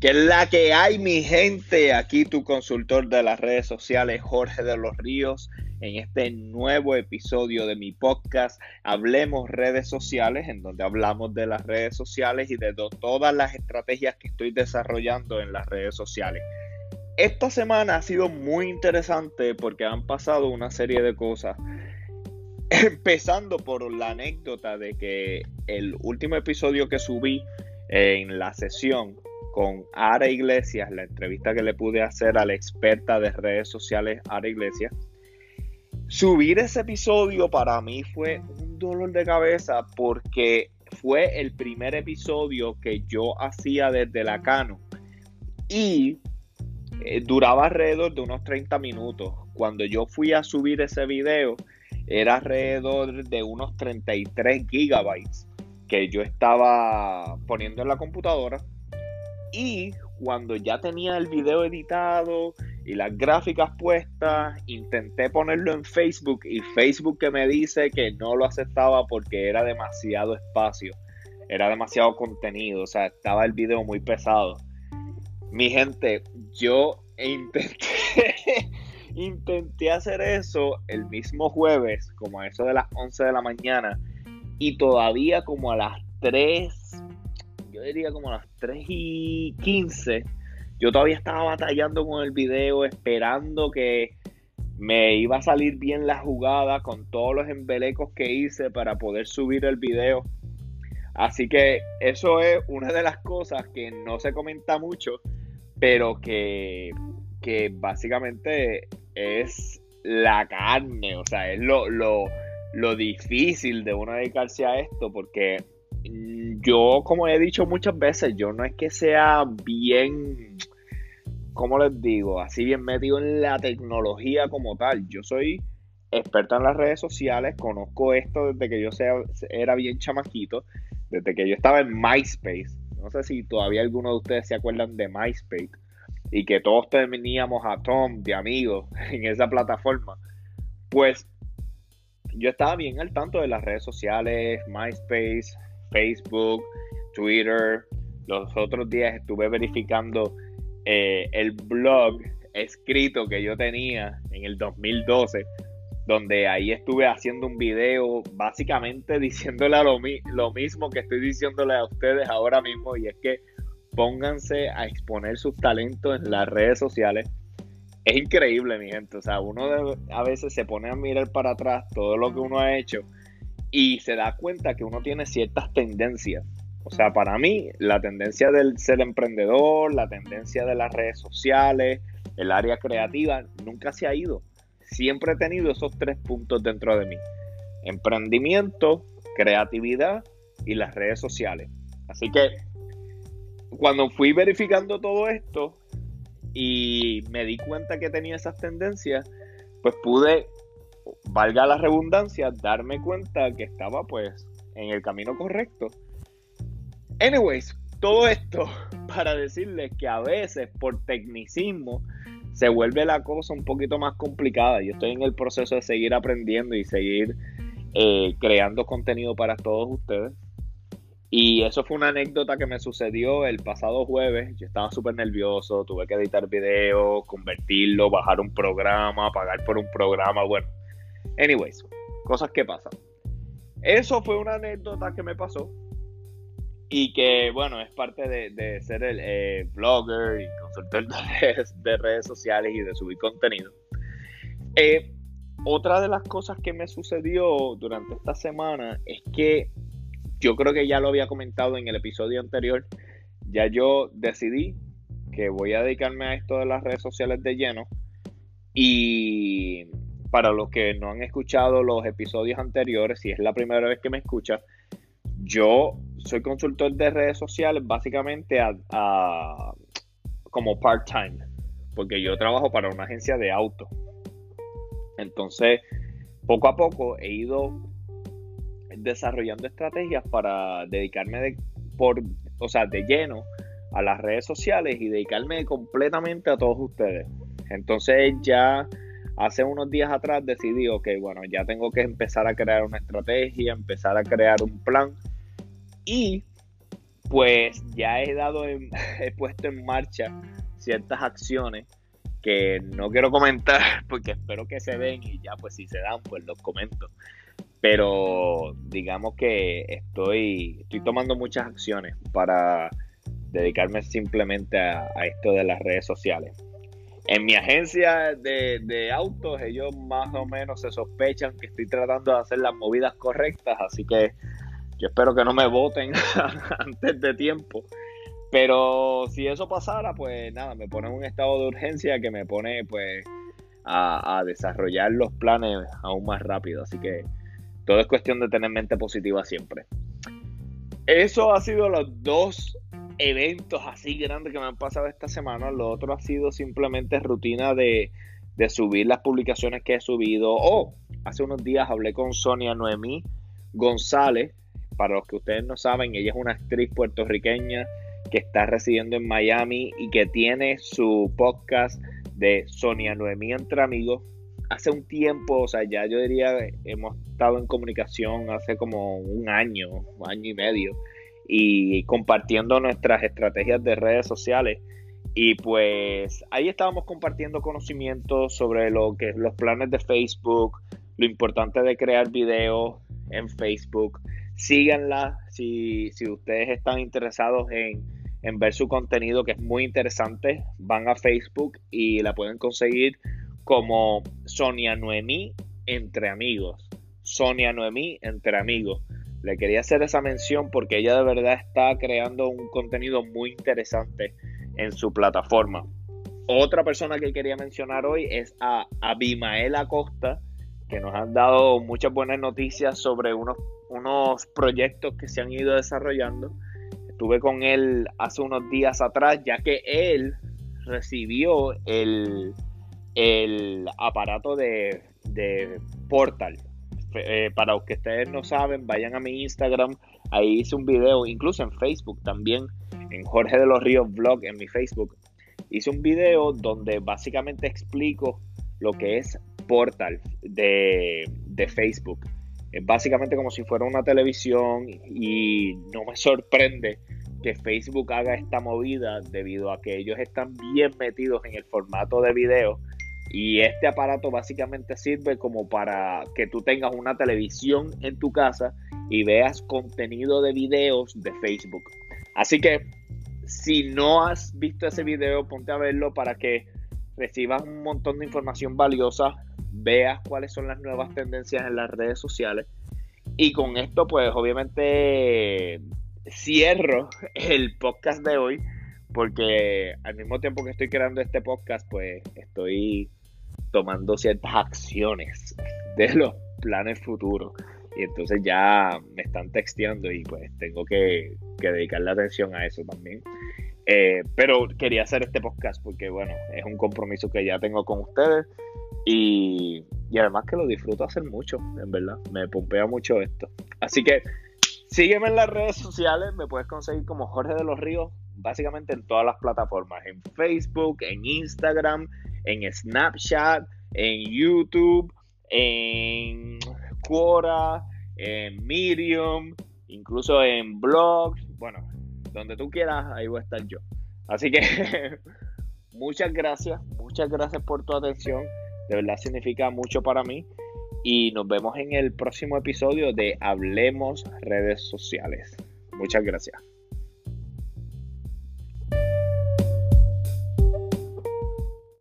¿Qué es la que hay, mi gente? Aquí tu consultor de las redes sociales, Jorge de los Ríos, en este nuevo episodio de mi podcast, Hablemos redes sociales, en donde hablamos de las redes sociales y de todas las estrategias que estoy desarrollando en las redes sociales. Esta semana ha sido muy interesante porque han pasado una serie de cosas. Empezando por la anécdota de que el último episodio que subí en la sesión con Ara Iglesias, la entrevista que le pude hacer a la experta de redes sociales Ara Iglesias. Subir ese episodio para mí fue un dolor de cabeza porque fue el primer episodio que yo hacía desde la Cano y eh, duraba alrededor de unos 30 minutos. Cuando yo fui a subir ese video era alrededor de unos 33 gigabytes que yo estaba poniendo en la computadora y cuando ya tenía el video editado y las gráficas puestas, intenté ponerlo en Facebook y Facebook que me dice que no lo aceptaba porque era demasiado espacio, era demasiado contenido, o sea, estaba el video muy pesado. Mi gente, yo intenté, intenté hacer eso el mismo jueves, como a eso de las 11 de la mañana, y todavía como a las 3 yo diría como las 3 y 15, yo todavía estaba batallando con el video, esperando que me iba a salir bien la jugada con todos los embelecos que hice para poder subir el video. Así que eso es una de las cosas que no se comenta mucho, pero que, que básicamente es la carne, o sea, es lo, lo, lo difícil de uno dedicarse a esto, porque yo, como he dicho muchas veces, yo no es que sea bien, ¿cómo les digo? Así bien metido en la tecnología como tal. Yo soy experta en las redes sociales, conozco esto desde que yo sea, era bien chamaquito, desde que yo estaba en MySpace. No sé si todavía algunos de ustedes se acuerdan de MySpace y que todos teníamos a Tom de amigos en esa plataforma. Pues yo estaba bien al tanto de las redes sociales, MySpace, Facebook, Twitter. Los otros días estuve verificando eh, el blog escrito que yo tenía en el 2012, donde ahí estuve haciendo un video básicamente diciéndole lo, lo mismo que estoy diciéndole a ustedes ahora mismo, y es que pónganse a exponer sus talentos en las redes sociales. Es increíble, mi gente. O sea, uno a veces se pone a mirar para atrás todo lo que uno ha hecho y se da cuenta que uno tiene ciertas tendencias. O sea, para mí, la tendencia del ser emprendedor, la tendencia de las redes sociales, el área creativa, nunca se ha ido. Siempre he tenido esos tres puntos dentro de mí. Emprendimiento, creatividad y las redes sociales. Así que cuando fui verificando todo esto y me di cuenta que tenía esas tendencias, pues pude valga la redundancia, darme cuenta que estaba pues en el camino correcto. Anyways, todo esto para decirles que a veces por tecnicismo se vuelve la cosa un poquito más complicada. Yo estoy en el proceso de seguir aprendiendo y seguir eh, creando contenido para todos ustedes. Y eso fue una anécdota que me sucedió el pasado jueves. Yo estaba súper nervioso, tuve que editar videos, convertirlo, bajar un programa, pagar por un programa. Bueno, Anyways, cosas que pasan. Eso fue una anécdota que me pasó y que, bueno, es parte de, ser el eh, blogger y consultor de redes, sociales y de subir contenido. Eh, otra de las cosas que me sucedió durante esta semana es que yo creo que ya lo había comentado en el episodio anterior, ya yo decidí que voy a dedicarme a esto de las redes sociales de lleno y para los que no han escuchado los episodios anteriores, si es la primera vez que me escucha, yo soy consultor de redes sociales básicamente como part-time, porque yo trabajo para una agencia de auto. Entonces, poco a poco he ido desarrollando estrategias para dedicarme de, por, o sea, de lleno a las redes sociales y dedicarme completamente a todos ustedes. Entonces ya hace unos días atrás decidí, ok, bueno, ya tengo que empezar a crear una estrategia, empezar a crear un plan. Y pues ya he dado, he puesto en marcha ciertas acciones que no quiero comentar porque espero que se den y ya pues si se dan pues los comento. Pero digamos que estoy, estoy tomando muchas acciones para dedicarme simplemente a, esto de las redes sociales. En mi agencia de, de, autos, ellos más o menos se sospechan que estoy tratando de hacer las movidas correctas, así que yo espero que no me voten antes de tiempo. Pero si eso pasara, pues nada, me pone en un estado de urgencia que me pone pues a desarrollar los planes aún más rápido. Así que todo es cuestión de tener mente positiva siempre. Eso ha sido los dos eventos así grandes que me han pasado esta semana. Lo otro ha sido simplemente rutina de, subir las publicaciones que he subido. Oh, hace unos días hablé con Sonia Noemí González. Para los que ustedes no saben, ella es una actriz puertorriqueña que está residiendo en Miami y que tiene su podcast de Sonia Noemí entre amigos. Hace un tiempo, o sea, ya yo diría, hemos estado en comunicación hace como un año, año y medio, y compartiendo nuestras estrategias de redes sociales. Y pues ahí estábamos compartiendo conocimientos sobre lo que los planes de Facebook, lo importante de crear videos en Facebook. Síganla si, si ustedes están interesados en en ver su contenido que es muy interesante, van a Facebook y la pueden conseguir como Sonia Noemí entre amigos. Sonia Noemí entre amigos. Le quería hacer esa mención porque ella de verdad está creando un contenido muy interesante en su plataforma. Otra persona que quería mencionar hoy es a Abimael Acosta, que nos han dado muchas buenas noticias sobre unos, unos proyectos que se han ido desarrollando estuve con él hace unos días atrás, ya que él recibió el, el aparato de, Portal. Eh, para los que ustedes no saben, vayan a mi Instagram. Ahí hice un video, incluso en Facebook también, en Jorge de los Ríos Vlog, en mi Facebook. Hice un video donde básicamente explico lo que es Portal de, de Facebook. Es básicamente como si fuera una televisión y no me sorprende que Facebook haga esta movida debido a que ellos están bien metidos en el formato de video y este aparato básicamente sirve como para que tú tengas una televisión en tu casa y veas contenido de videos de Facebook. Así que si no has visto ese video, ponte a verlo para que recibas un montón de información valiosa, veas cuáles son las nuevas tendencias en las redes sociales. Y con esto, pues obviamente cierro el podcast de hoy porque al mismo tiempo que estoy creando este podcast, pues estoy tomando ciertas acciones de los planes futuros. Y entonces ya me están texteando y pues tengo que, que dedicarle atención a eso también. Eh, pero quería hacer este podcast porque, bueno, es un compromiso que ya tengo con ustedes y, y además que lo disfruto hacer mucho, en verdad. Me pompea mucho esto. Así que sígueme en las redes sociales, me puedes conseguir como Jorge de los Ríos, básicamente en todas las plataformas, en Facebook, en Instagram, en Snapchat, en YouTube, en Quora, en Medium, incluso en blogs, bueno, donde tú quieras, ahí voy a estar yo. Así que muchas gracias, muchas gracias por tu atención. De verdad significa mucho para mí. Y nos vemos en el próximo episodio de Hablemos redes sociales. Muchas gracias.